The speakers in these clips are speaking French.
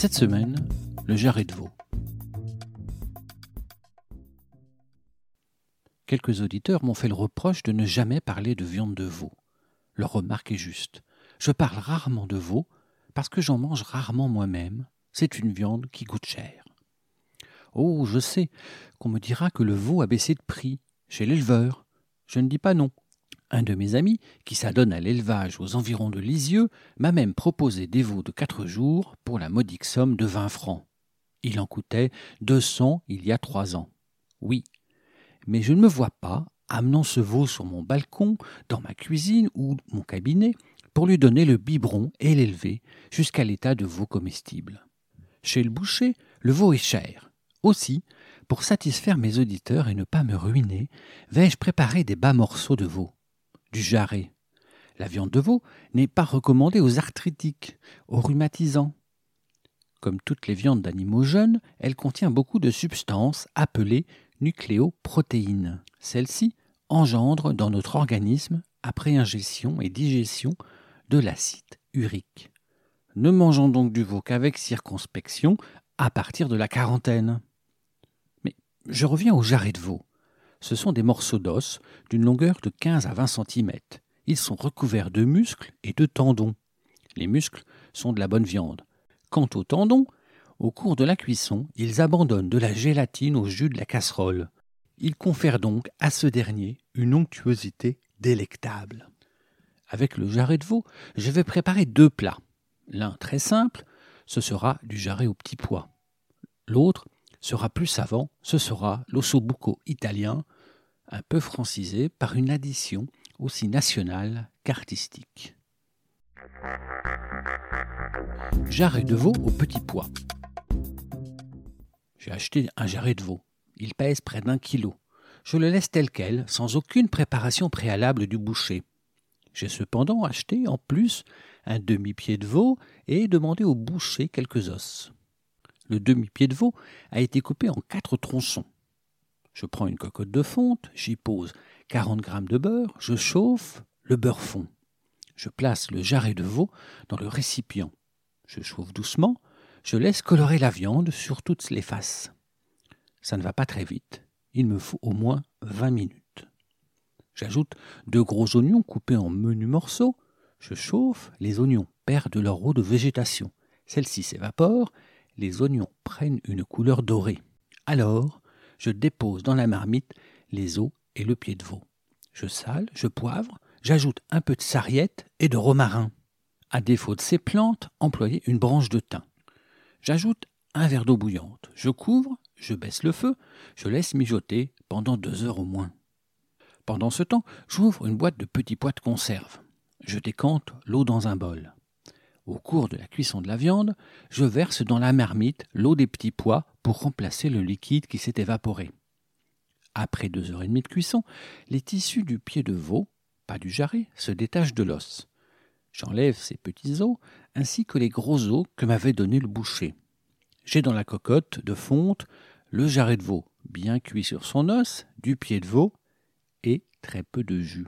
Cette semaine, le jarret de veau. Quelques auditeurs m'ont fait le reproche de ne jamais parler de viande de veau. Leur remarque est juste. Je parle rarement de veau parce que j'en mange rarement moi-même. C'est une viande qui coûte cher. Oh, je sais qu'on me dira que le veau a baissé de prix chez l'éleveur. Je ne dis pas non. Un de mes amis, qui s'adonne à l'élevage aux environs de Lisieux, m'a même proposé des veaux de quatre jours pour la modique somme de vingt francs. Il en coûtait deux cents il y a trois ans. Oui, mais je ne me vois pas amenant ce veau sur mon balcon, dans ma cuisine ou mon cabinet, pour lui donner le biberon et l'élever jusqu'à l'état de veau comestible. Chez le boucher, le veau est cher. Aussi, pour satisfaire mes auditeurs et ne pas me ruiner, vais-je préparer des bas morceaux de veau, du jarret. La viande de veau n'est pas recommandée aux arthritiques, aux rhumatisants. Comme toutes les viandes d'animaux jeunes, elle contient beaucoup de substances appelées nucléoprotéines. Celles-ci engendrent dans notre organisme, après ingestion et digestion, de l'acide urique. Ne mangeons donc du veau qu'avec circonspection à partir de la quarantaine. Mais je reviens au jarret de veau. Ce sont des morceaux d'os d'une longueur de 15 à 20 cm. Ils sont recouverts de muscles et de tendons. Les muscles sont de la bonne viande. Quant aux tendons, au cours de la cuisson, ils abandonnent de la gélatine au jus de la casserole. Ils confèrent donc à ce dernier une onctuosité délectable. Avec le jarret de veau, je vais préparer deux plats. L'un très simple, ce sera du jarret au petit pois. L'autre sera plus savant, ce sera l'ossobuco italien, un peu francisé par une addition aussi nationale qu'artistique. Jarret de veau au petit pois. J'ai acheté un jarret de veau. Il pèse près d'un kilo. Je le laisse tel quel, sans aucune préparation préalable du boucher. J'ai cependant acheté en plus un demi-pied de veau et demandé au boucher quelques os. Le demi-pied de veau a été coupé en quatre tronçons. Je prends une cocotte de fonte, j'y pose 40 grammes de beurre, je chauffe, le beurre fond. Je place le jarret de veau dans le récipient. Je chauffe doucement, je laisse colorer la viande sur toutes les faces. Ça ne va pas très vite. Il me faut au moins 20 minutes. J'ajoute deux gros oignons coupés en menus morceaux. Je chauffe, les oignons perdent leur eau de végétation. Celle-ci s'évapore, les oignons prennent une couleur dorée. Alors, je dépose dans la marmite les os et le pied de veau. Je sale, je poivre, j'ajoute un peu de sarriette et de romarin. À défaut de ces plantes, employez une branche de thym. J'ajoute un verre d'eau bouillante. Je couvre, je baisse le feu, je laisse mijoter pendant deux heures au moins. Pendant ce temps, j'ouvre une boîte de petits pois de conserve. Je décante l'eau dans un bol. Au cours de la cuisson de la viande, je verse dans la marmite l'eau des petits pois pour remplacer le liquide qui s'est évaporé. Après deux heures et demie de cuisson, les tissus du pied de veau, pas du jarret, se détachent de l'os. J'enlève ces petits os ainsi que les gros os que m'avait donné le boucher. J'ai dans la cocotte de fonte le jarret de veau bien cuit sur son os, du pied de veau et très peu de jus.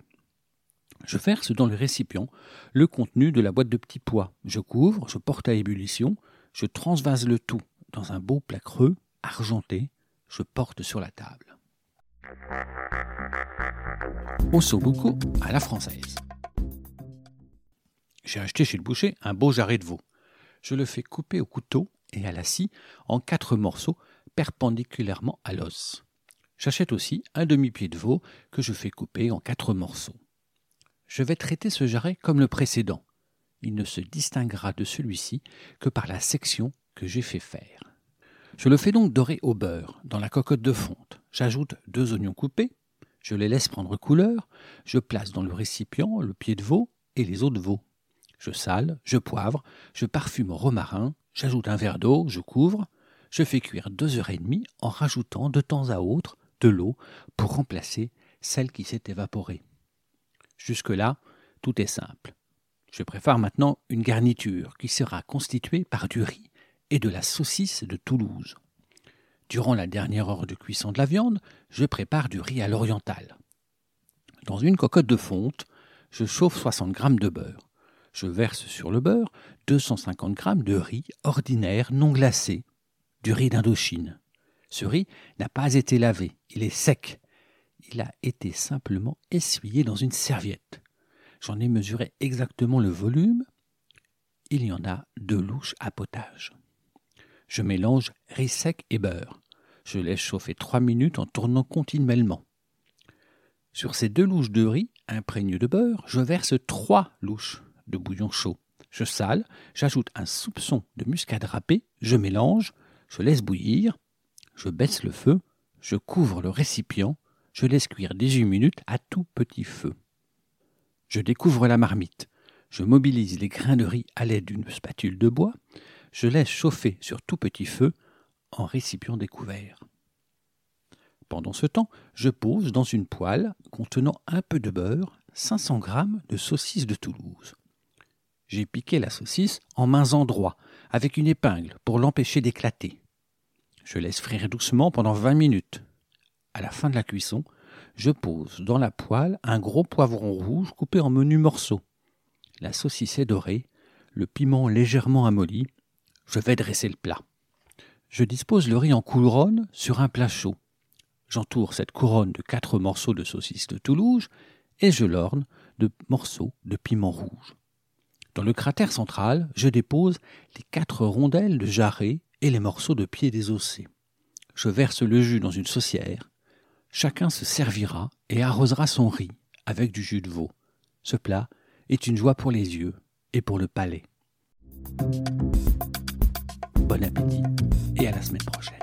Je verse dans le récipient le contenu de la boîte de petits pois. Je couvre, je porte à ébullition, je transvase le tout dans un beau plat creux, argenté, je porte sur la table. Beaucoup à la française. J'ai acheté chez le boucher un beau jarret de veau. Je le fais couper au couteau et à la scie en quatre morceaux perpendiculairement à l'os. J'achète aussi un demi-pied de veau que je fais couper en quatre morceaux. Je vais traiter ce jarret comme le précédent. Il ne se distinguera de celui-ci que par la section que j'ai fait faire. Je le fais donc dorer au beurre dans la cocotte de fonte. J'ajoute deux oignons coupés, je les laisse prendre couleur, je place dans le récipient le pied de veau et les os de veau. Je sale, je poivre, je parfume au romarin, j'ajoute un verre d'eau, je couvre, je fais cuire deux heures et demie en rajoutant de temps à autre de l'eau pour remplacer celle qui s'est évaporée. Jusque-là, tout est simple. Je prépare maintenant une garniture qui sera constituée par du riz et de la saucisse de Toulouse. Durant la dernière heure de cuisson de la viande, je prépare du riz à l'oriental. Dans une cocotte de fonte, je chauffe 60 g de beurre. Je verse sur le beurre 250 g de riz ordinaire non glacé, du riz d'Indochine. Ce riz n'a pas été lavé, il est sec. Il a été simplement essuyé dans une serviette. J'en ai mesuré exactement le volume. Il y en a deux louches à potage. Je mélange riz sec et beurre. Je laisse chauffer trois minutes en tournant continuellement. Sur ces deux louches de riz imprégnées de beurre, je verse trois louches de bouillon chaud. Je sale, j'ajoute un soupçon de muscade râpée, je mélange, je laisse bouillir, je baisse le feu, je couvre le récipient, je laisse cuire 18 minutes à tout petit feu. Je découvre la marmite, je mobilise les grains de riz à l'aide d'une spatule de bois, je laisse chauffer sur tout petit feu en récipient découvert. Pendant ce temps, je pose dans une poêle contenant un peu de beurre 500 g de saucisse de Toulouse. J'ai piqué la saucisse en mains endroits avec une épingle pour l'empêcher d'éclater. Je laisse frire doucement pendant 20 minutes. À la fin de la cuisson, je pose dans la poêle un gros poivron rouge coupé en menus morceaux. La saucisse est dorée, le piment légèrement amolli. Je vais dresser le plat. Je dispose le riz en couronne sur un plat chaud. J'entoure cette couronne de quatre morceaux de saucisse de Toulouse et je l'orne de morceaux de piment rouge. Dans le cratère central, je dépose les quatre rondelles de jarret et les morceaux de pied désossés. Je verse le jus dans une saucière. Chacun se servira et arrosera son riz avec du jus de veau. Ce plat est une joie pour les yeux et pour le palais. Bon appétit et à la semaine prochaine.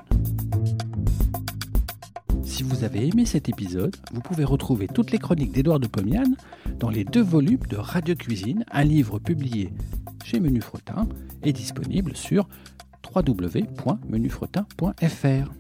Si vous avez aimé cet épisode, vous pouvez retrouver toutes les chroniques d'Édouard de Pomian dans les deux volumes de Radio Cuisine, un livre publié chez Menu Fretin et disponible sur www.menufretin.fr.